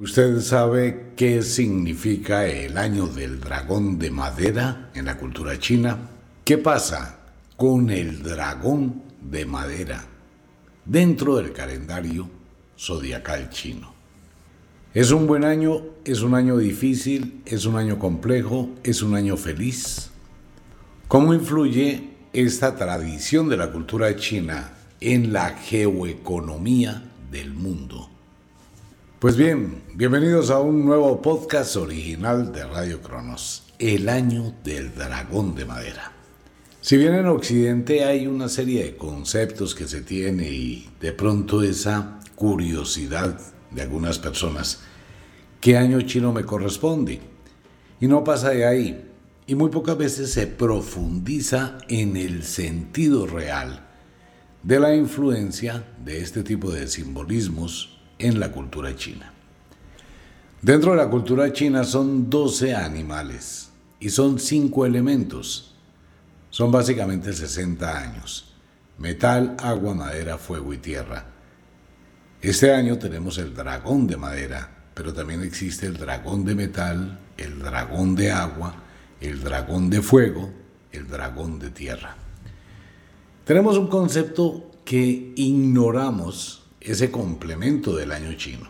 ¿Usted sabe qué significa el año del dragón de madera en la cultura china? ¿Qué pasa con el dragón de madera dentro del calendario zodiacal chino? ¿Es un buen año? ¿Es un año difícil? ¿Es un año complejo? ¿Es un año feliz? ¿Cómo influye esta tradición de la cultura china en la geoeconomía del mundo? Pues bien, bienvenidos a un nuevo podcast original de Radio Cronos, El año del dragón de madera. Si bien en Occidente hay una serie de conceptos que se tiene y de pronto esa curiosidad de algunas personas, ¿qué año chino me corresponde? Y no pasa de ahí, y muy pocas veces se profundiza en el sentido real de la influencia de este tipo de simbolismos en la cultura china. Dentro de la cultura china son 12 animales y son 5 elementos. Son básicamente 60 años. Metal, agua, madera, fuego y tierra. Este año tenemos el dragón de madera, pero también existe el dragón de metal, el dragón de agua, el dragón de fuego, el dragón de tierra. Tenemos un concepto que ignoramos ese complemento del año chino.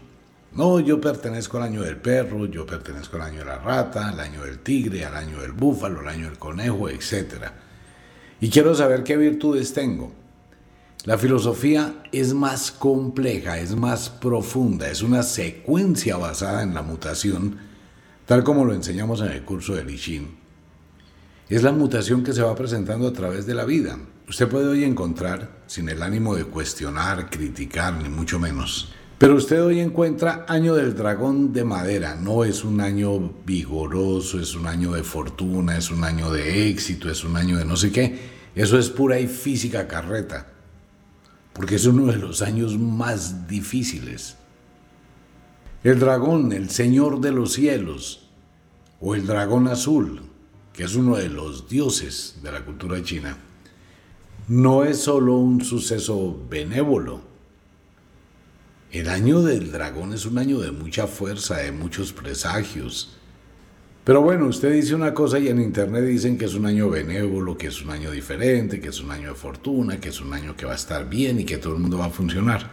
No, yo pertenezco al año del perro, yo pertenezco al año de la rata, al año del tigre, al año del búfalo, al año del conejo, etc. Y quiero saber qué virtudes tengo. La filosofía es más compleja, es más profunda, es una secuencia basada en la mutación, tal como lo enseñamos en el curso de Lishin. Es la mutación que se va presentando a través de la vida. Usted puede hoy encontrar, sin el ánimo de cuestionar, criticar, ni mucho menos, pero usted hoy encuentra año del dragón de madera. No es un año vigoroso, es un año de fortuna, es un año de éxito, es un año de no sé qué. Eso es pura y física carreta, porque es uno de los años más difíciles. El dragón, el señor de los cielos, o el dragón azul, que es uno de los dioses de la cultura china no es solo un suceso benévolo. El año del dragón es un año de mucha fuerza, de muchos presagios. Pero bueno, usted dice una cosa y en internet dicen que es un año benévolo, que es un año diferente, que es un año de fortuna, que es un año que va a estar bien y que todo el mundo va a funcionar.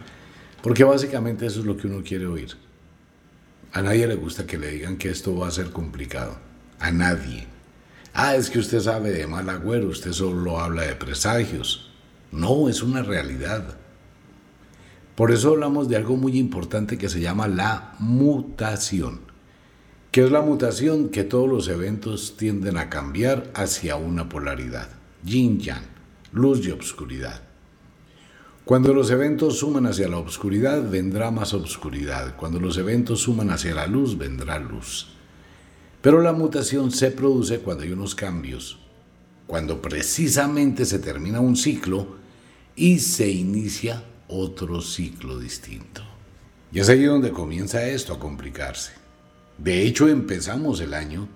Porque básicamente eso es lo que uno quiere oír. A nadie le gusta que le digan que esto va a ser complicado. A nadie. Ah, es que usted sabe de mal agüero, usted solo habla de presagios. No, es una realidad. Por eso hablamos de algo muy importante que se llama la mutación. ¿Qué es la mutación? Que todos los eventos tienden a cambiar hacia una polaridad. Yin-yang, luz y obscuridad. Cuando los eventos suman hacia la obscuridad, vendrá más obscuridad. Cuando los eventos suman hacia la luz, vendrá luz. Pero la mutación se produce cuando hay unos cambios, cuando precisamente se termina un ciclo y se inicia otro ciclo distinto. Y es ahí donde comienza esto a complicarse. De hecho, empezamos el año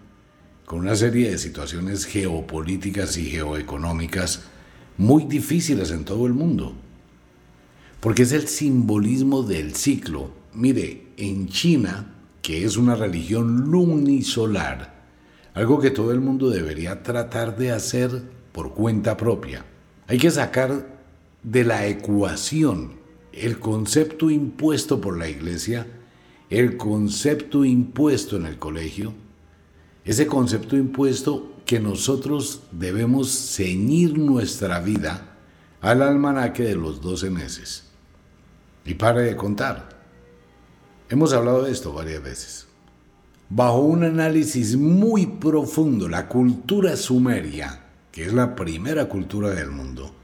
con una serie de situaciones geopolíticas y geoeconómicas muy difíciles en todo el mundo. Porque es el simbolismo del ciclo. Mire, en China que es una religión lunisolar, algo que todo el mundo debería tratar de hacer por cuenta propia. Hay que sacar de la ecuación el concepto impuesto por la iglesia, el concepto impuesto en el colegio, ese concepto impuesto que nosotros debemos ceñir nuestra vida al almanaque de los doce meses. Y pare de contar. Hemos hablado de esto varias veces. Bajo un análisis muy profundo, la cultura sumeria, que es la primera cultura del mundo,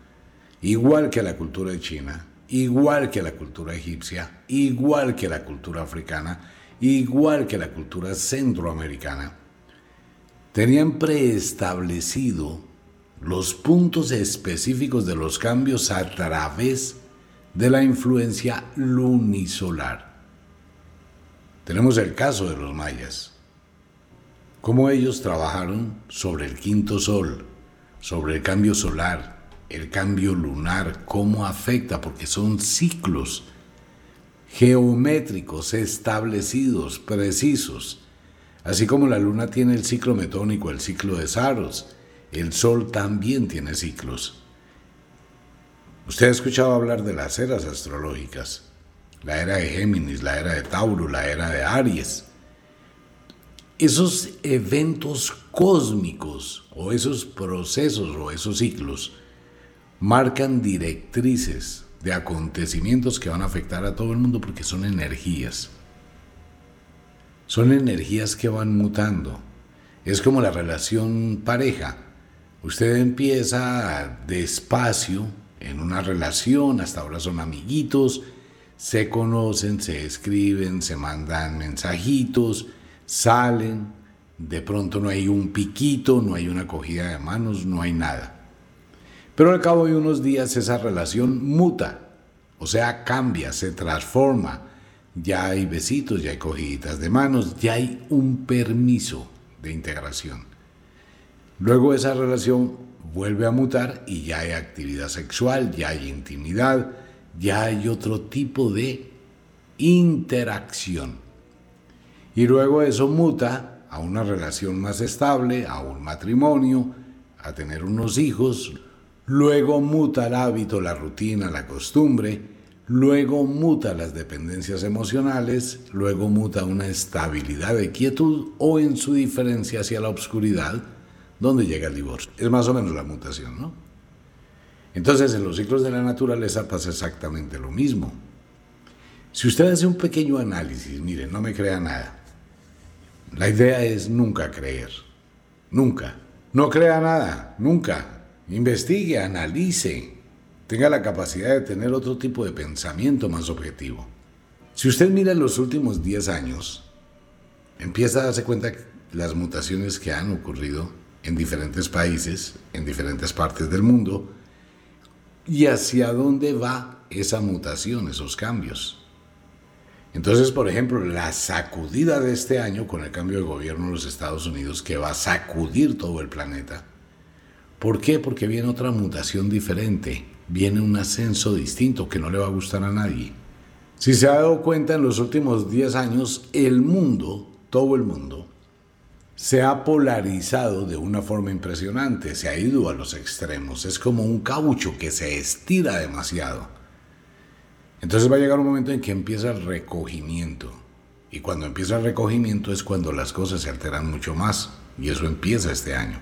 igual que la cultura China, igual que la cultura egipcia, igual que la cultura africana, igual que la cultura centroamericana, tenían preestablecido los puntos específicos de los cambios a través de la influencia lunisolar. Tenemos el caso de los mayas, cómo ellos trabajaron sobre el quinto sol, sobre el cambio solar, el cambio lunar, cómo afecta, porque son ciclos geométricos, establecidos, precisos. Así como la luna tiene el ciclo metónico, el ciclo de Saros, el sol también tiene ciclos. Usted ha escuchado hablar de las eras astrológicas, la era de Géminis, la era de Tauro, la era de Aries. Esos eventos cósmicos o esos procesos o esos ciclos marcan directrices de acontecimientos que van a afectar a todo el mundo porque son energías. Son energías que van mutando. Es como la relación pareja. Usted empieza despacio en una relación, hasta ahora son amiguitos, se conocen, se escriben, se mandan mensajitos, salen, de pronto no hay un piquito, no hay una cogida de manos, no hay nada. Pero al cabo de unos días esa relación muta, o sea, cambia, se transforma. Ya hay besitos, ya hay cogiditas de manos, ya hay un permiso de integración. Luego esa relación vuelve a mutar y ya hay actividad sexual, ya hay intimidad, ya hay otro tipo de interacción. Y luego eso muta a una relación más estable, a un matrimonio, a tener unos hijos, luego muta el hábito, la rutina, la costumbre, luego muta las dependencias emocionales, luego muta una estabilidad de quietud o en su diferencia hacia la obscuridad, donde llega el divorcio. Es más o menos la mutación, ¿no? Entonces, en los ciclos de la naturaleza pasa exactamente lo mismo. Si usted hace un pequeño análisis, mire, no me crea nada. La idea es nunca creer. Nunca. No crea nada. Nunca. Investigue, analice. Tenga la capacidad de tener otro tipo de pensamiento más objetivo. Si usted mira los últimos 10 años, empieza a darse cuenta de las mutaciones que han ocurrido en diferentes países, en diferentes partes del mundo, y hacia dónde va esa mutación, esos cambios. Entonces, por ejemplo, la sacudida de este año con el cambio de gobierno en los Estados Unidos que va a sacudir todo el planeta. ¿Por qué? Porque viene otra mutación diferente, viene un ascenso distinto que no le va a gustar a nadie. Si se ha dado cuenta en los últimos 10 años, el mundo, todo el mundo, se ha polarizado de una forma impresionante, se ha ido a los extremos, es como un caucho que se estira demasiado. Entonces va a llegar un momento en que empieza el recogimiento. Y cuando empieza el recogimiento es cuando las cosas se alteran mucho más. Y eso empieza este año.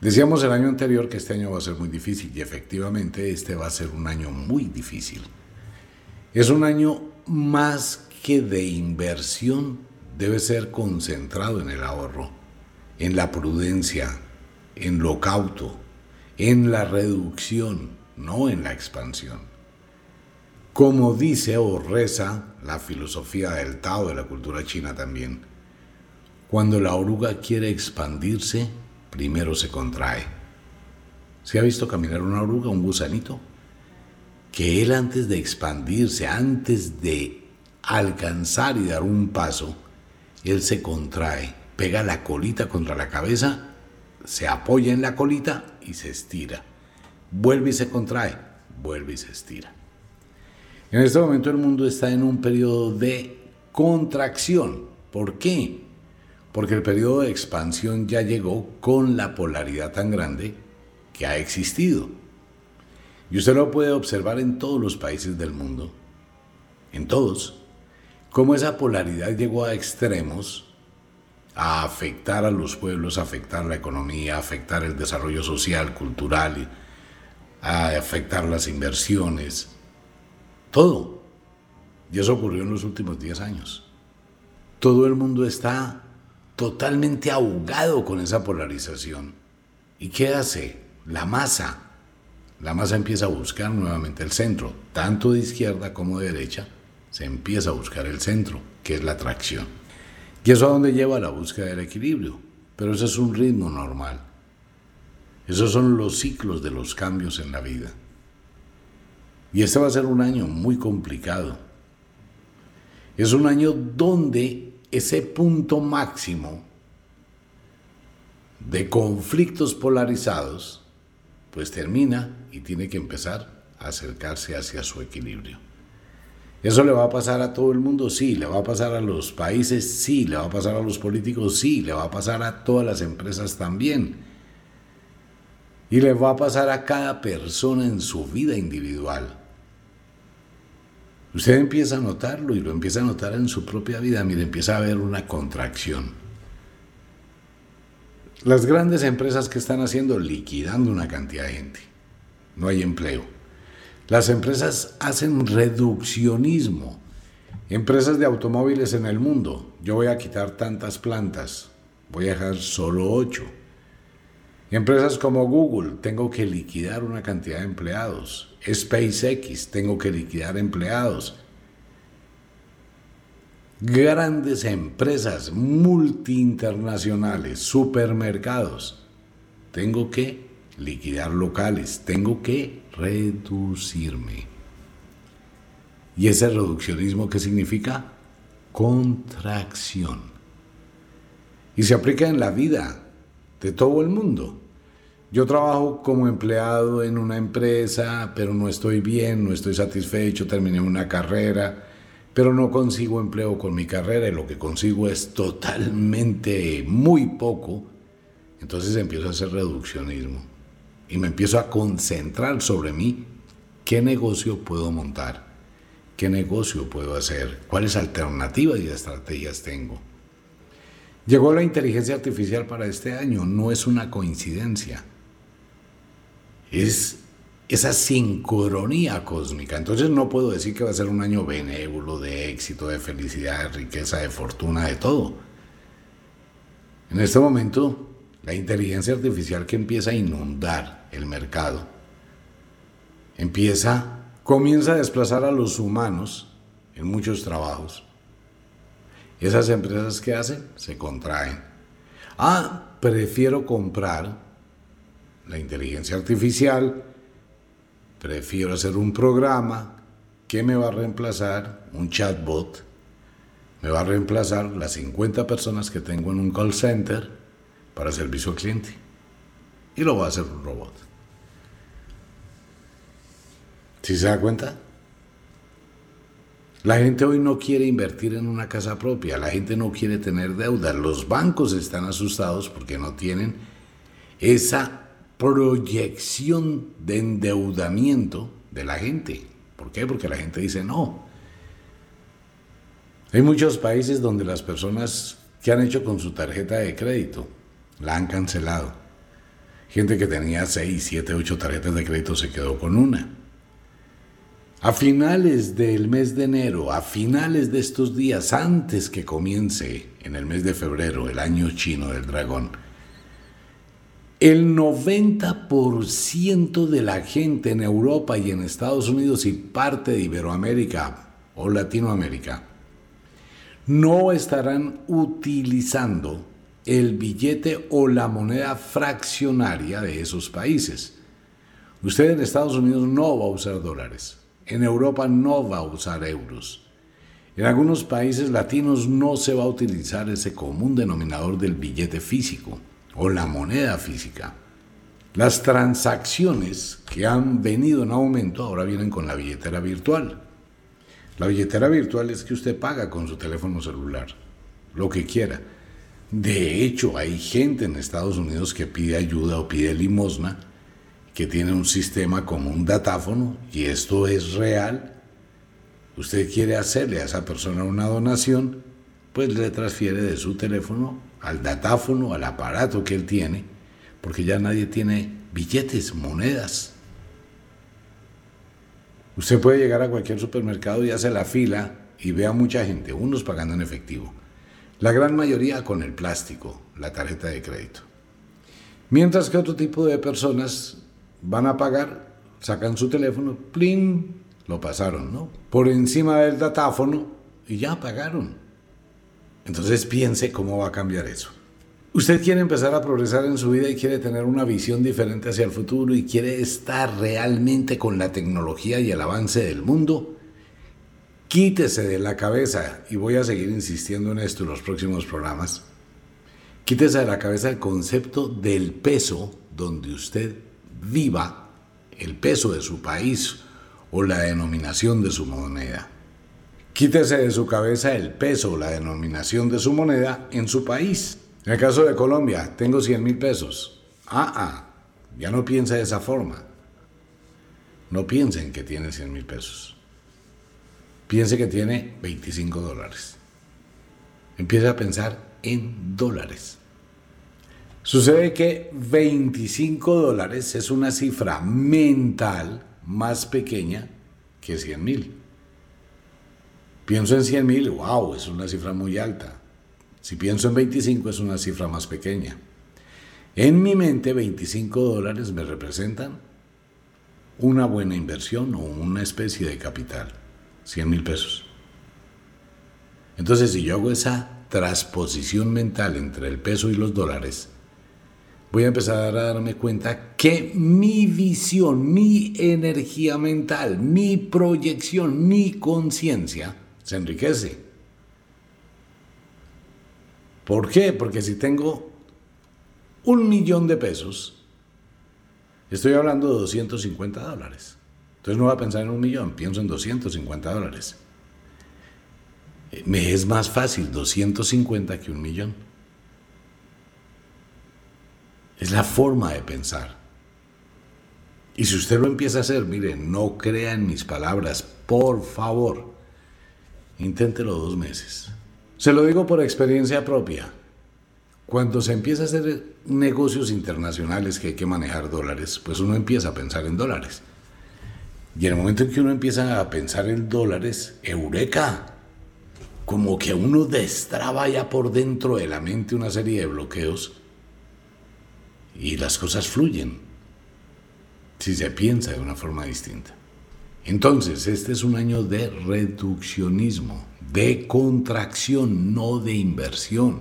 Decíamos el año anterior que este año va a ser muy difícil y efectivamente este va a ser un año muy difícil. Es un año más que de inversión debe ser concentrado en el ahorro, en la prudencia, en lo cauto, en la reducción, no en la expansión. Como dice o reza la filosofía del Tao de la cultura china también, cuando la oruga quiere expandirse, primero se contrae. ¿Se ha visto caminar una oruga, un gusanito? Que él antes de expandirse, antes de alcanzar y dar un paso, él se contrae, pega la colita contra la cabeza, se apoya en la colita y se estira. Vuelve y se contrae, vuelve y se estira. En este momento el mundo está en un periodo de contracción. ¿Por qué? Porque el periodo de expansión ya llegó con la polaridad tan grande que ha existido. Y usted lo puede observar en todos los países del mundo, en todos cómo esa polaridad llegó a extremos a afectar a los pueblos, a afectar la economía, a afectar el desarrollo social, cultural, a afectar las inversiones, todo. Y eso ocurrió en los últimos 10 años. Todo el mundo está totalmente ahogado con esa polarización. ¿Y qué hace? La masa. La masa empieza a buscar nuevamente el centro, tanto de izquierda como de derecha, se empieza a buscar el centro, que es la atracción. ¿Y eso a dónde lleva la búsqueda del equilibrio? Pero ese es un ritmo normal. Esos son los ciclos de los cambios en la vida. Y este va a ser un año muy complicado. Es un año donde ese punto máximo de conflictos polarizados, pues termina y tiene que empezar a acercarse hacia su equilibrio. ¿Eso le va a pasar a todo el mundo? Sí. ¿Le va a pasar a los países? Sí. ¿Le va a pasar a los políticos? Sí. ¿Le va a pasar a todas las empresas también? Y le va a pasar a cada persona en su vida individual. Usted empieza a notarlo y lo empieza a notar en su propia vida. Mire, empieza a haber una contracción. Las grandes empresas que están haciendo, liquidando una cantidad de gente. No hay empleo. Las empresas hacen reduccionismo. Empresas de automóviles en el mundo. Yo voy a quitar tantas plantas. Voy a dejar solo ocho. Empresas como Google, tengo que liquidar una cantidad de empleados. SpaceX, tengo que liquidar empleados. Grandes empresas multiinternacionales, supermercados, tengo que liquidar locales, tengo que reducirme. ¿Y ese reduccionismo qué significa? Contracción. Y se aplica en la vida de todo el mundo. Yo trabajo como empleado en una empresa, pero no estoy bien, no estoy satisfecho, terminé una carrera, pero no consigo empleo con mi carrera y lo que consigo es totalmente muy poco. Entonces empiezo a hacer reduccionismo y me empiezo a concentrar sobre mí, qué negocio puedo montar, qué negocio puedo hacer, cuáles alternativas y estrategias tengo. Llegó la inteligencia artificial para este año, no es una coincidencia es esa sincronía cósmica. Entonces no puedo decir que va a ser un año benévolo, de éxito, de felicidad, de riqueza, de fortuna, de todo. En este momento, la inteligencia artificial que empieza a inundar el mercado, empieza, comienza a desplazar a los humanos en muchos trabajos. Esas empresas que hacen se contraen. Ah, prefiero comprar la inteligencia artificial, prefiero hacer un programa que me va a reemplazar, un chatbot, me va a reemplazar las 50 personas que tengo en un call center para servicio al cliente. Y lo va a hacer un robot. ¿Sí se da cuenta? La gente hoy no quiere invertir en una casa propia, la gente no quiere tener deuda, los bancos están asustados porque no tienen esa proyección de endeudamiento de la gente. ¿Por qué? Porque la gente dice no. Hay muchos países donde las personas que han hecho con su tarjeta de crédito la han cancelado. Gente que tenía 6, 7, 8 tarjetas de crédito se quedó con una. A finales del mes de enero, a finales de estos días, antes que comience en el mes de febrero el año chino del dragón, el 90% de la gente en Europa y en Estados Unidos y parte de Iberoamérica o Latinoamérica no estarán utilizando el billete o la moneda fraccionaria de esos países. Usted en Estados Unidos no va a usar dólares, en Europa no va a usar euros. En algunos países latinos no se va a utilizar ese común denominador del billete físico o la moneda física. Las transacciones que han venido en aumento ahora vienen con la billetera virtual. La billetera virtual es que usted paga con su teléfono celular, lo que quiera. De hecho, hay gente en Estados Unidos que pide ayuda o pide limosna, que tiene un sistema como un datáfono, y esto es real. Usted quiere hacerle a esa persona una donación, pues le transfiere de su teléfono al datáfono, al aparato que él tiene, porque ya nadie tiene billetes, monedas. Usted puede llegar a cualquier supermercado y hace la fila y ve a mucha gente, unos pagando en efectivo, la gran mayoría con el plástico, la tarjeta de crédito. Mientras que otro tipo de personas van a pagar, sacan su teléfono, plin, lo pasaron, ¿no? Por encima del datáfono y ya pagaron. Entonces piense cómo va a cambiar eso. Usted quiere empezar a progresar en su vida y quiere tener una visión diferente hacia el futuro y quiere estar realmente con la tecnología y el avance del mundo. Quítese de la cabeza, y voy a seguir insistiendo en esto en los próximos programas, quítese de la cabeza el concepto del peso donde usted viva, el peso de su país o la denominación de su moneda. Quítese de su cabeza el peso o la denominación de su moneda en su país. En el caso de Colombia, tengo 100 mil pesos. Ah, ah, ya no piensa de esa forma. No piensen que tiene 100 mil pesos. Piense que tiene 25 dólares. Empieza a pensar en dólares. Sucede que 25 dólares es una cifra mental más pequeña que 100 mil. Pienso en 100 mil, wow, es una cifra muy alta. Si pienso en 25 es una cifra más pequeña. En mi mente 25 dólares me representan una buena inversión o una especie de capital, 100 mil pesos. Entonces si yo hago esa transposición mental entre el peso y los dólares, voy a empezar a darme cuenta que mi visión, mi energía mental, mi proyección, mi conciencia, se enriquece. ¿Por qué? Porque si tengo un millón de pesos, estoy hablando de 250 dólares. Entonces no voy a pensar en un millón, pienso en 250 dólares. Eh, me es más fácil 250 que un millón. Es la forma de pensar. Y si usted lo empieza a hacer, mire, no crea en mis palabras, por favor. Inténtelo dos meses. Se lo digo por experiencia propia. Cuando se empieza a hacer negocios internacionales que hay que manejar dólares, pues uno empieza a pensar en dólares. Y en el momento en que uno empieza a pensar en dólares, eureka, como que uno destraba ya por dentro de la mente una serie de bloqueos y las cosas fluyen si se piensa de una forma distinta. Entonces, este es un año de reduccionismo, de contracción, no de inversión.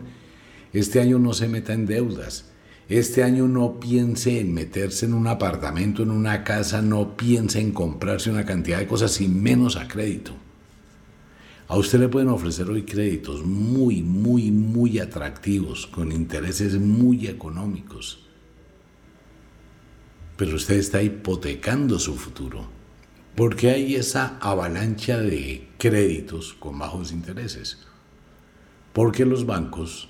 Este año no se meta en deudas. Este año no piense en meterse en un apartamento, en una casa, no piense en comprarse una cantidad de cosas y menos a crédito. A usted le pueden ofrecer hoy créditos muy, muy, muy atractivos, con intereses muy económicos. Pero usted está hipotecando su futuro porque hay esa avalancha de créditos con bajos intereses. Porque los bancos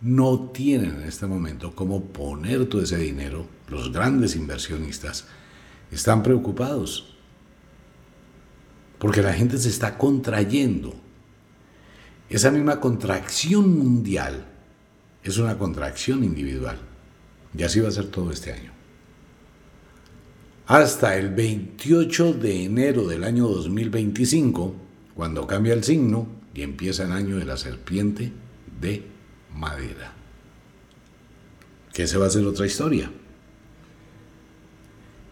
no tienen en este momento cómo poner todo ese dinero, los grandes inversionistas están preocupados. Porque la gente se está contrayendo. Esa misma contracción mundial es una contracción individual. Y así va a ser todo este año hasta el 28 de enero del año 2025, cuando cambia el signo y empieza el año de la serpiente de madera. Que se va a hacer otra historia.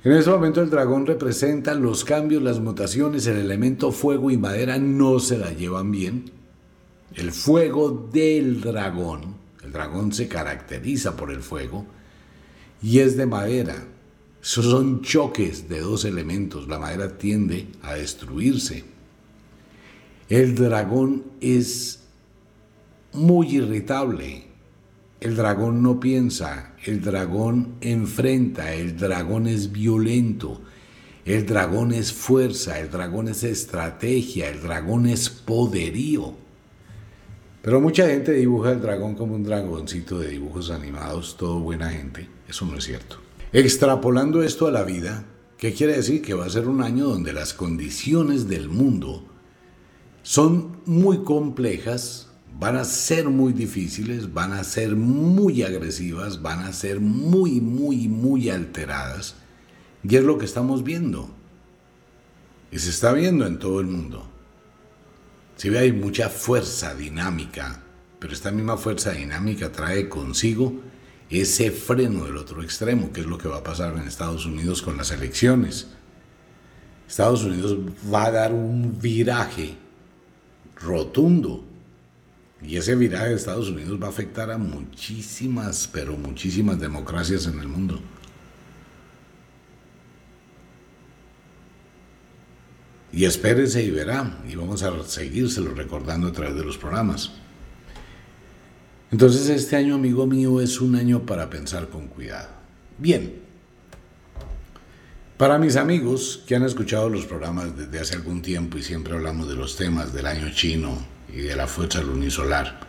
En ese momento el dragón representa los cambios, las mutaciones, el elemento fuego y madera no se la llevan bien. El fuego del dragón, el dragón se caracteriza por el fuego y es de madera, son choques de dos elementos. La madera tiende a destruirse. El dragón es muy irritable. El dragón no piensa, el dragón enfrenta, el dragón es violento, el dragón es fuerza, el dragón es estrategia, el dragón es poderío. Pero mucha gente dibuja el dragón como un dragoncito de dibujos animados, todo buena gente. Eso no es cierto. Extrapolando esto a la vida, ¿qué quiere decir? Que va a ser un año donde las condiciones del mundo son muy complejas, van a ser muy difíciles, van a ser muy agresivas, van a ser muy, muy, muy alteradas. Y es lo que estamos viendo. Y se está viendo en todo el mundo. Si ve, hay mucha fuerza dinámica, pero esta misma fuerza dinámica trae consigo ese freno del otro extremo, que es lo que va a pasar en Estados Unidos con las elecciones. Estados Unidos va a dar un viraje rotundo. Y ese viraje de Estados Unidos va a afectar a muchísimas, pero muchísimas democracias en el mundo. Y espérese y verá. Y vamos a seguírselo recordando a través de los programas. Entonces este año, amigo mío, es un año para pensar con cuidado. Bien, Para mis amigos que han escuchado los programas desde hace algún tiempo y siempre hablamos de los temas del año chino y de la fuerza lunisolar,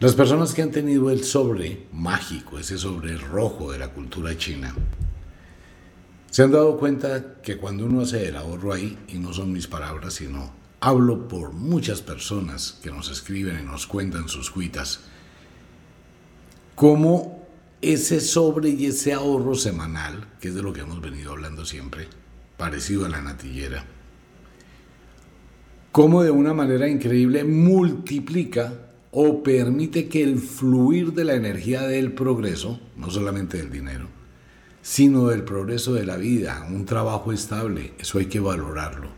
las personas que han tenido el sobre mágico, ese sobre rojo de la cultura china, se han dado cuenta que cuando uno hace el ahorro ahí, y no son mis palabras, sino hablo por muchas personas que nos escriben y nos cuentan sus cuitas, cómo ese sobre y ese ahorro semanal, que es de lo que hemos venido hablando siempre, parecido a la natillera, cómo de una manera increíble multiplica o permite que el fluir de la energía del progreso, no solamente del dinero, sino del progreso de la vida, un trabajo estable, eso hay que valorarlo.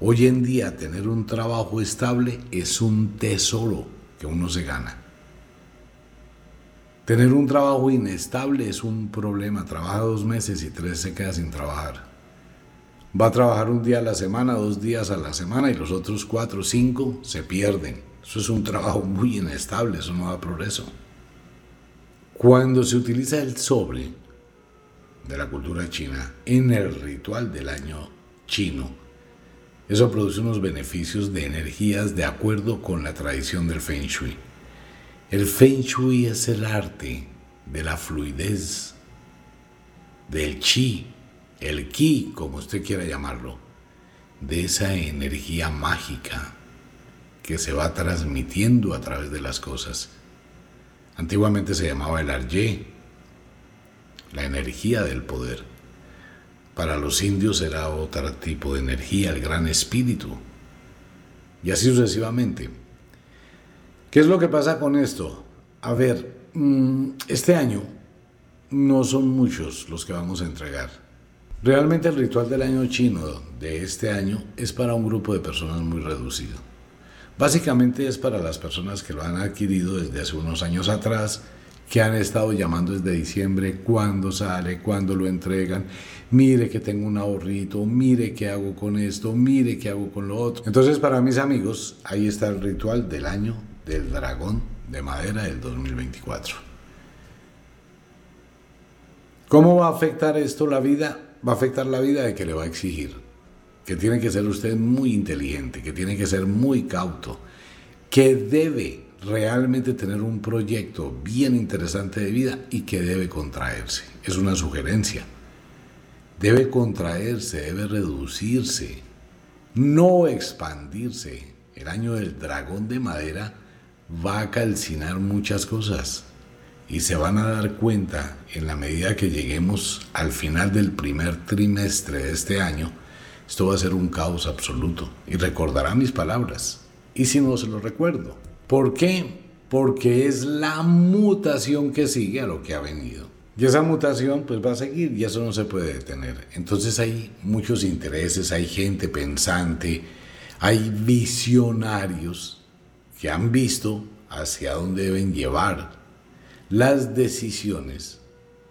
Hoy en día tener un trabajo estable es un tesoro que uno se gana. Tener un trabajo inestable es un problema. Trabaja dos meses y tres se queda sin trabajar. Va a trabajar un día a la semana, dos días a la semana y los otros cuatro o cinco se pierden. Eso es un trabajo muy inestable, eso no da progreso. Cuando se utiliza el sobre, de la cultura china en el ritual del año chino. Eso produce unos beneficios de energías de acuerdo con la tradición del Feng Shui. El Feng Shui es el arte de la fluidez, del chi, el ki, como usted quiera llamarlo, de esa energía mágica que se va transmitiendo a través de las cosas. Antiguamente se llamaba el arye, la energía del poder. Para los indios era otro tipo de energía, el gran espíritu. Y así sucesivamente. ¿Qué es lo que pasa con esto? A ver, mm, este año no son muchos los que vamos a entregar. Realmente el ritual del año chino de este año es para un grupo de personas muy reducido. Básicamente es para las personas que lo han adquirido desde hace unos años atrás que han estado llamando desde diciembre, cuándo sale, cuándo lo entregan, mire que tengo un ahorrito, mire qué hago con esto, mire qué hago con lo otro. Entonces para mis amigos, ahí está el ritual del año del dragón de madera del 2024. ¿Cómo va a afectar esto la vida? Va a afectar la vida de que le va a exigir, que tiene que ser usted muy inteligente, que tiene que ser muy cauto, que debe realmente tener un proyecto bien interesante de vida y que debe contraerse. Es una sugerencia. Debe contraerse, debe reducirse, no expandirse. El año del dragón de madera va a calcinar muchas cosas y se van a dar cuenta en la medida que lleguemos al final del primer trimestre de este año, esto va a ser un caos absoluto y recordará mis palabras. Y si no se lo recuerdo, ¿Por qué? Porque es la mutación que sigue a lo que ha venido. Y esa mutación pues va a seguir y eso no se puede detener. Entonces hay muchos intereses, hay gente pensante, hay visionarios que han visto hacia dónde deben llevar las decisiones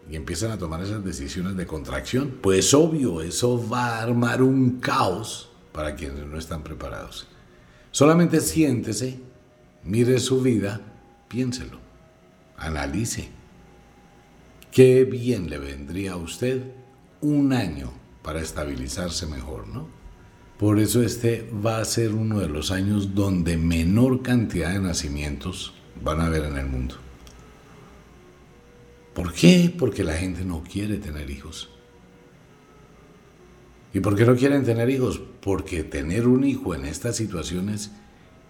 y empiezan a tomar esas decisiones de contracción. Pues obvio, eso va a armar un caos para quienes no están preparados. Solamente siéntese mire su vida, piénselo, analice. Qué bien le vendría a usted un año para estabilizarse mejor, ¿no? Por eso este va a ser uno de los años donde menor cantidad de nacimientos van a haber en el mundo. ¿Por qué? Porque la gente no quiere tener hijos. ¿Y por qué no quieren tener hijos? Porque tener un hijo en estas situaciones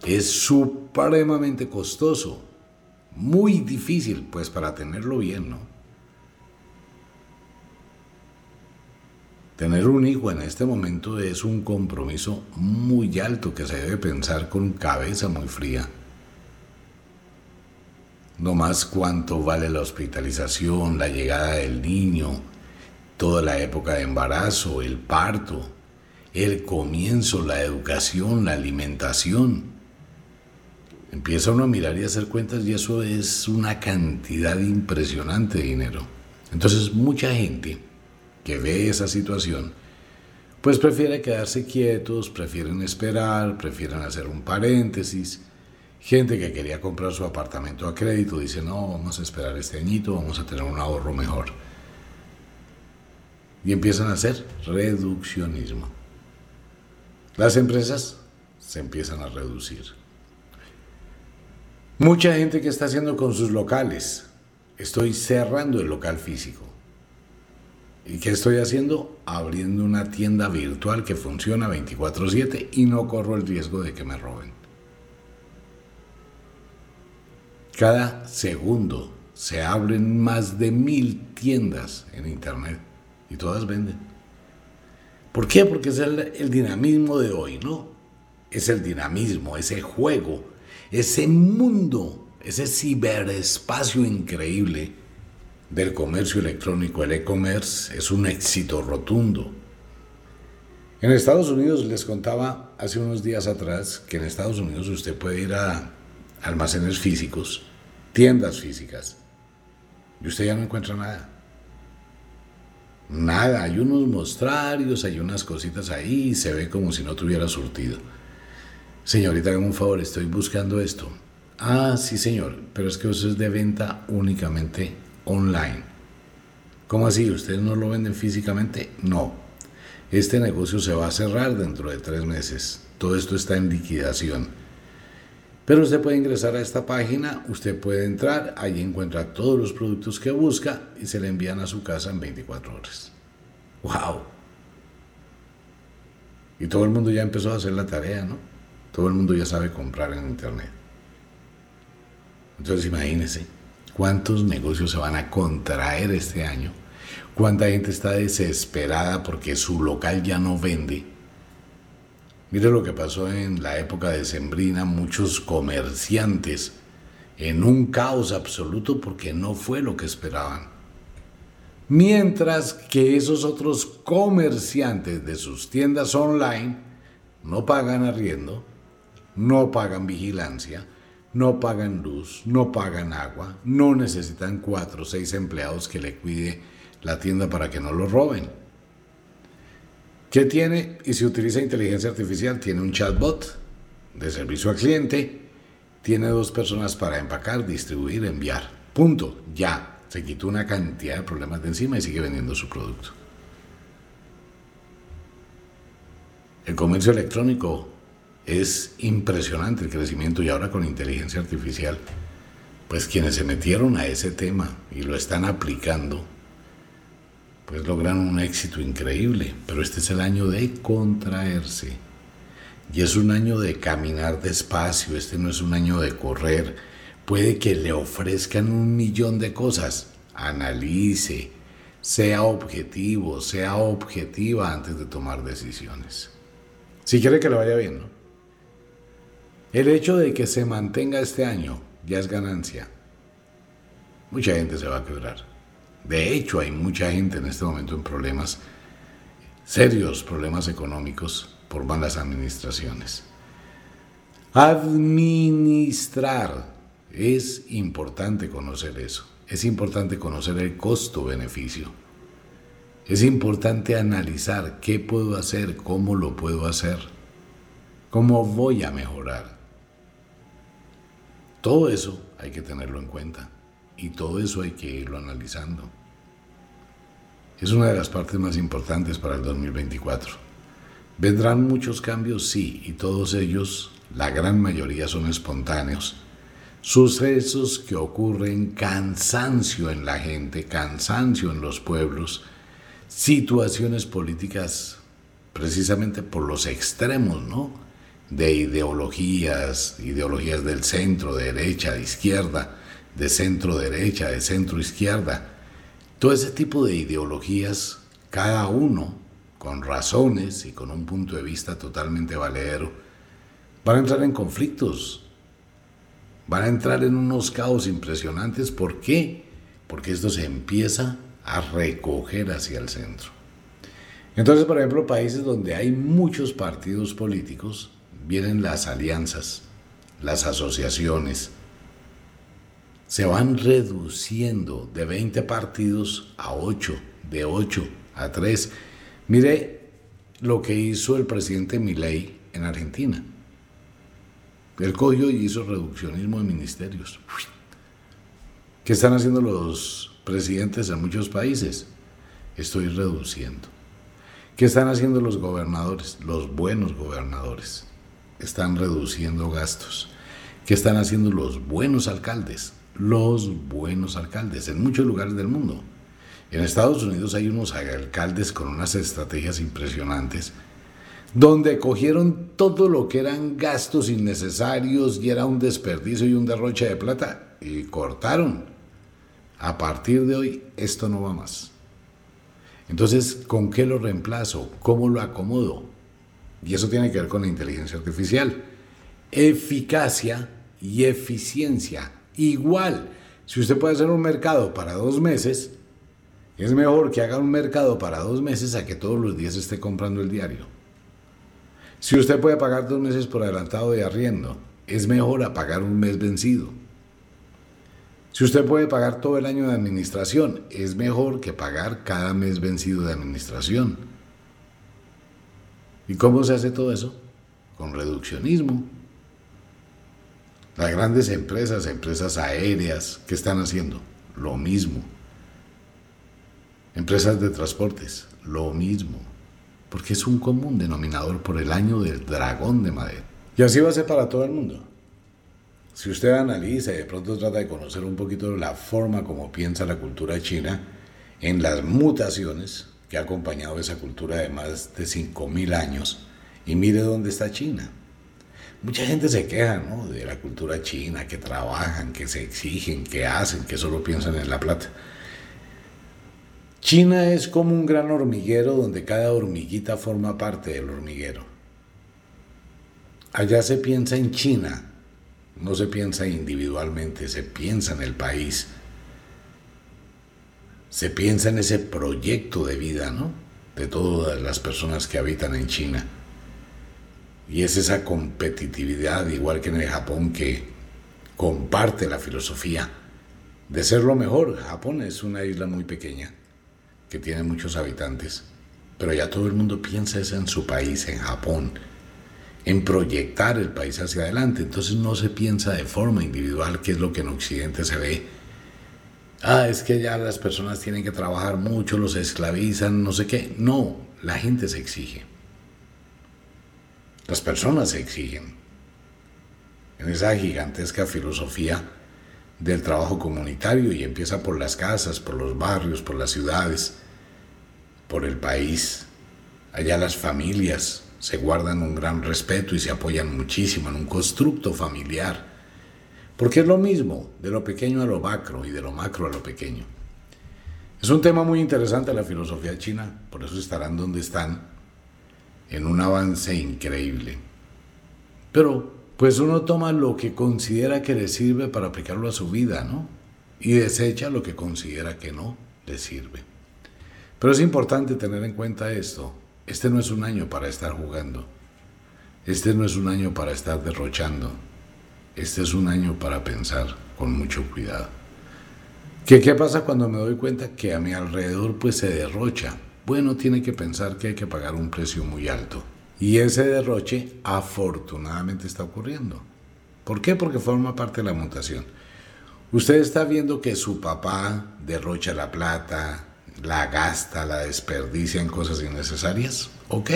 es supremamente costoso, muy difícil pues para tenerlo bien, ¿no? Tener un hijo en este momento es un compromiso muy alto que se debe pensar con cabeza muy fría. No más cuánto vale la hospitalización, la llegada del niño, toda la época de embarazo, el parto, el comienzo, la educación, la alimentación. Empieza uno a mirar y a hacer cuentas y eso es una cantidad impresionante de dinero. Entonces mucha gente que ve esa situación, pues prefiere quedarse quietos, prefieren esperar, prefieren hacer un paréntesis. Gente que quería comprar su apartamento a crédito dice, no, vamos a esperar este añito, vamos a tener un ahorro mejor. y empiezan a hacer reduccionismo. Las empresas se empiezan a reducir. Mucha gente que está haciendo con sus locales. Estoy cerrando el local físico. ¿Y qué estoy haciendo? Abriendo una tienda virtual que funciona 24/7 y no corro el riesgo de que me roben. Cada segundo se abren más de mil tiendas en Internet y todas venden. ¿Por qué? Porque es el, el, dinamismo de hoy, ¿no? Es el dinamismo, ese juego, ese mundo, ese ciberespacio increíble del comercio electrónico, el e-commerce, es un éxito rotundo. En Estados Unidos les contaba hace unos días atrás que en Estados Unidos usted puede ir a almacenes físicos, tiendas físicas, y usted ya no encuentra nada. Nada, hay unos mostrarios, hay unas cositas ahí, y se ve como si no tuviera surtido. Señorita, hágame un favor, estoy buscando esto. Ah, sí, señor, pero es que eso es de venta únicamente online. ¿Cómo así? ¿Ustedes no lo venden físicamente? No. Este negocio se va a cerrar dentro de tres meses. Todo esto está en liquidación. Pero usted puede ingresar a esta página, usted puede entrar, allí encuentra todos los productos que busca y se le envían a su casa en 24 horas. ¡Wow! Y todo el mundo ya empezó a hacer la tarea, ¿no? Todo el mundo ya sabe comprar en Internet. Entonces imagínese cuántos negocios se van a contraer este año, cuánta gente está desesperada porque su local ya no vende Mire lo que pasó en la época de Sembrina, muchos comerciantes en un caos absoluto porque no fue lo que esperaban. Mientras que esos otros comerciantes de sus tiendas online no pagan arriendo, no pagan vigilancia, no pagan luz, no pagan agua, no necesitan cuatro o seis empleados que le cuide la tienda para que no lo roben. ¿Qué tiene? Y si utiliza inteligencia artificial, tiene un chatbot de servicio al cliente, tiene dos personas para empacar, distribuir, enviar. Punto. Ya. Se quitó una cantidad de problemas de encima y sigue vendiendo su producto. El comercio electrónico es impresionante el crecimiento y ahora con inteligencia artificial, pues quienes se metieron a ese tema y lo están aplicando, pues logran un éxito increíble, pero este es el año de contraerse. Y es un año de caminar despacio, este no es un año de correr. Puede que le ofrezcan un millón de cosas. Analice, sea objetivo, sea objetiva antes de tomar decisiones. Si quiere que le vaya bien, ¿no? El hecho de que se mantenga este año ya es ganancia. Mucha gente se va a quebrar. De hecho, hay mucha gente en este momento en problemas, serios problemas económicos por malas administraciones. Administrar, es importante conocer eso, es importante conocer el costo-beneficio, es importante analizar qué puedo hacer, cómo lo puedo hacer, cómo voy a mejorar. Todo eso hay que tenerlo en cuenta y todo eso hay que irlo analizando. Es una de las partes más importantes para el 2024. ¿Vendrán muchos cambios? Sí, y todos ellos, la gran mayoría son espontáneos. Sucesos que ocurren, cansancio en la gente, cansancio en los pueblos, situaciones políticas precisamente por los extremos, ¿no? De ideologías, ideologías del centro, de derecha, de izquierda, de centro derecha, de centro izquierda todo ese tipo de ideologías, cada uno con razones y con un punto de vista totalmente valedero, van a entrar en conflictos, van a entrar en unos caos impresionantes. ¿Por qué? Porque esto se empieza a recoger hacia el centro. Entonces, por ejemplo, países donde hay muchos partidos políticos, vienen las alianzas, las asociaciones, se van reduciendo de 20 partidos a 8, de 8 a 3. Mire lo que hizo el presidente Milei en Argentina. Él cogió y hizo reduccionismo de ministerios. ¿Qué están haciendo los presidentes en muchos países? estoy reduciendo. ¿Qué están haciendo los gobernadores? Los buenos gobernadores. Están reduciendo gastos. ¿Qué están haciendo los buenos alcaldes? Los buenos alcaldes en muchos lugares del mundo. En Estados Unidos hay unos alcaldes con unas estrategias impresionantes donde cogieron todo lo que eran gastos innecesarios y era un desperdicio y un derroche de plata y cortaron. A partir de hoy esto no va más. Entonces, ¿con qué lo reemplazo? ¿Cómo lo acomodo? Y eso tiene que ver con la inteligencia artificial. Eficacia y eficiencia. Igual, si usted puede hacer un mercado para dos meses, es mejor que haga un mercado para dos meses a que todos los días esté comprando el diario. Si usted puede pagar dos meses por adelantado de arriendo, es mejor a pagar un mes vencido. Si usted puede pagar todo el año de administración, es mejor que pagar cada mes vencido de administración. ¿Y cómo se hace todo eso? Con reduccionismo. Las grandes empresas, empresas aéreas, ¿qué están haciendo? Lo mismo. Empresas de transportes, lo mismo porque es un común denominador por el año del dragón de madera. Y así va a ser para todo el mundo. Si usted analiza y de pronto trata de conocer un poquito la forma como piensa la cultura china en las mutaciones que ha acompañado esa cultura de más de 5.000 años, y mire dónde está China. Mucha gente se queja de la cultura china, que trabajan, que se exigen, que hacen, que solo piensan en la plata. China es como un gran hormiguero donde cada hormiguita forma parte del hormiguero. Allá se piensa en China, no se piensa individualmente, se piensa en el país. Se piensa en ese proyecto de vida, ¿no? De todas las personas que habitan en China. Y es esa competitividad, igual que en el Japón, que comparte la filosofía de ser lo mejor. Japón es una isla muy pequeña que tiene muchos habitantes, pero ya todo el mundo piensa en su país, en Japón, en proyectar el país hacia adelante. Entonces no se piensa de forma individual, que es lo que en Occidente se ve. Ah, es que ya las personas tienen que trabajar mucho, los esclavizan, no sé qué. No, la gente se exige. Las personas exigen. En esa gigantesca filosofía del trabajo comunitario y empieza por las casas, por los barrios, por las ciudades, por el país. Allá las familias se guardan un gran respeto y se apoyan muchísimo en un constructo familiar. Porque es lo mismo, de lo pequeño a lo macro y de lo macro a lo pequeño. Es un tema muy interesante la filosofía china, por eso estarán donde están, en un avance increíble. Pero pues uno toma lo que considera que le sirve para aplicarlo a su vida, ¿no? Y desecha lo que considera que no le sirve. Pero es importante tener en cuenta esto. Este no es un año para estar jugando. Este no es un año para estar derrochando. Este es un año para pensar con mucho cuidado. ¿Qué, ¿Qué pasa cuando me doy cuenta que a mi alrededor pues se derrocha? Bueno, tiene que pensar que hay que pagar un precio muy alto. Y ese derroche afortunadamente está ocurriendo. ¿Por qué? Porque forma parte de la mutación. Usted está viendo que su papá derrocha la plata, la gasta, la desperdicia en cosas innecesarias. Ok.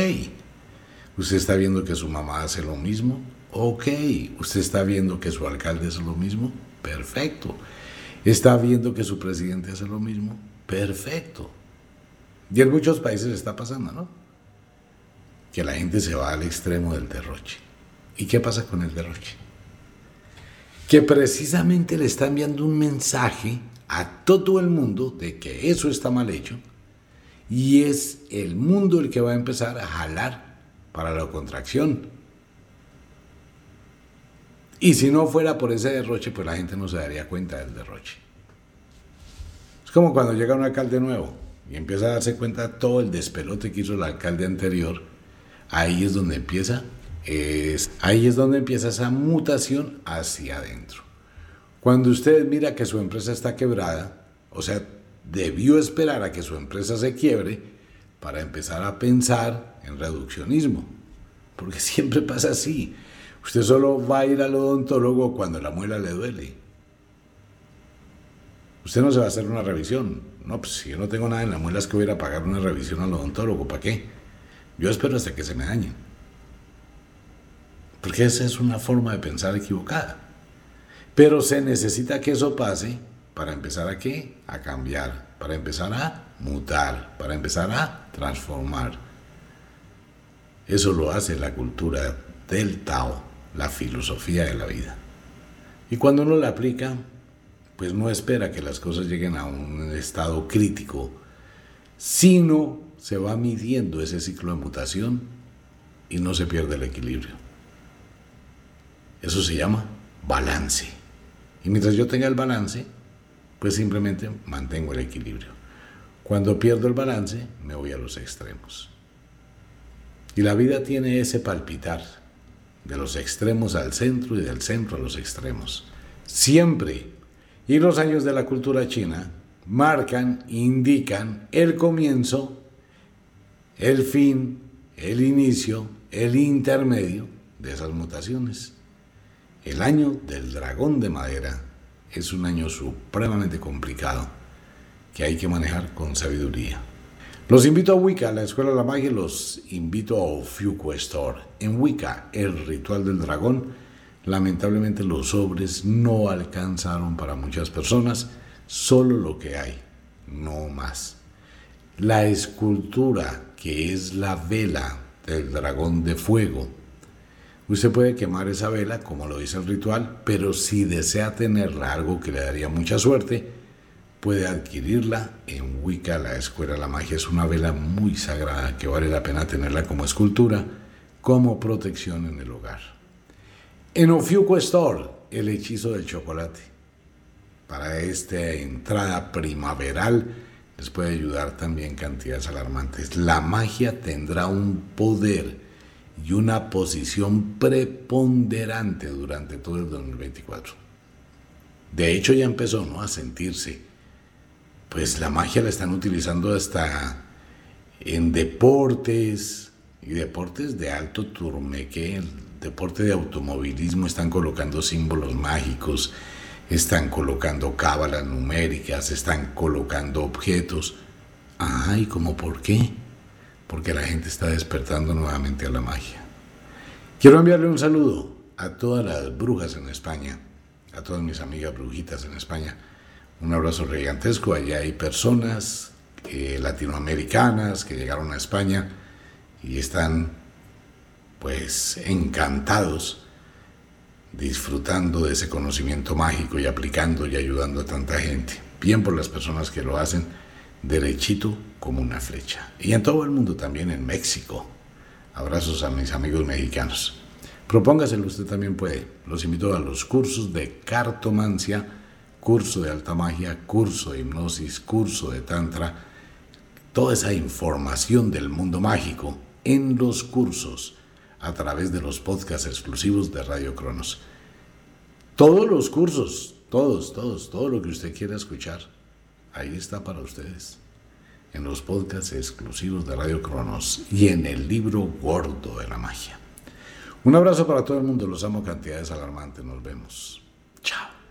Usted está viendo que su mamá hace lo mismo. Ok. Usted está viendo que su alcalde hace lo mismo. Perfecto. Está viendo que su presidente hace lo mismo. Perfecto. Y en muchos países está pasando, ¿no? que la gente se va al extremo del derroche. ¿Y qué pasa con el derroche? Que precisamente le está enviando un mensaje a todo el mundo de que eso está mal hecho y es el mundo el que va a empezar a jalar para la contracción. Y si no fuera por ese derroche, pues la gente no se daría cuenta del derroche. Es como cuando llega un alcalde nuevo y empieza a darse cuenta todo el despelote que hizo el alcalde anterior Ahí es donde empieza, ahí es donde empieza esa mutación hacia adentro. Cuando usted mira que su empresa está quebrada, o sea, debió esperar a que su empresa se quiebre para empezar a pensar en reduccionismo. Porque siempre pasa así. Usted solo va a ir al odontólogo cuando la muela le duele. Usted no se va a hacer una revisión. No, pues si yo no tengo nada en la muela es que voy a pagar una revisión al odontólogo. ¿Para qué? Yo espero hasta que se me dañen. Porque esa es una forma de pensar equivocada. Pero se necesita que eso pase para empezar a qué? A cambiar, para empezar a mutar, para empezar a transformar. Eso lo hace la cultura del Tao, la filosofía de la vida. Y cuando uno la aplica, pues no espera que las cosas lleguen a un estado crítico, sino se va midiendo ese ciclo de mutación y no se pierde el equilibrio. Eso se llama balance. Y mientras yo tenga el balance, pues simplemente mantengo el equilibrio. Cuando pierdo el balance, me voy a los extremos. Y la vida tiene ese palpitar, de los extremos al centro y del centro a los extremos. Siempre y los años de la cultura china marcan, indican el comienzo, el fin, el inicio, el intermedio de esas mutaciones. El año del dragón de madera es un año supremamente complicado que hay que manejar con sabiduría. Los invito a Wicca, la Escuela de la Magia, los invito a Ofiuco Store. En Wicca, el ritual del dragón, Lamentablemente los sobres no alcanzaron para muchas personas, solo lo que hay, no más. La escultura, que es la vela del dragón de fuego, usted puede quemar esa vela, como lo dice el ritual, pero si desea tenerla, algo que le daría mucha suerte, puede adquirirla en Wicca, la Escuela de la Magia. Es una vela muy sagrada que vale la pena tenerla como escultura, como protección en el hogar. En Ofiuco Store, el hechizo del chocolate. Para esta entrada primaveral les puede ayudar también cantidades alarmantes. La magia tendrá un poder y una posición preponderante durante todo el 2024. De hecho ya empezó ¿no? a sentirse. Pues la magia la están utilizando hasta en deportes y deportes de alto turmeque, deporte de automovilismo están colocando símbolos mágicos, están colocando cábalas numéricas, están colocando objetos. Ay, ¿cómo por qué? Porque la gente está despertando nuevamente a la magia. Quiero enviarle un saludo a todas las brujas en España, a todas mis amigas brujitas en España. Un abrazo gigantesco. Allá hay personas eh, latinoamericanas que llegaron a España y están pues encantados, disfrutando de ese conocimiento mágico y aplicando y ayudando a tanta gente. Bien por las personas que lo hacen derechito como una flecha. Y en todo el mundo, también en México. Abrazos a mis amigos mexicanos. Propóngaselo, usted también puede. Los invito a los cursos de cartomancia, curso de alta magia, curso de hipnosis, curso de tantra, toda esa información del mundo mágico en los cursos a través de los podcasts exclusivos de Radio Cronos. Todos los cursos, todos, todos, todo lo que usted quiera escuchar, ahí está para ustedes. En los podcasts exclusivos de Radio Cronos y en el libro gordo de la magia. Un abrazo para todo el mundo, los amo cantidades alarmantes, nos vemos. Chao.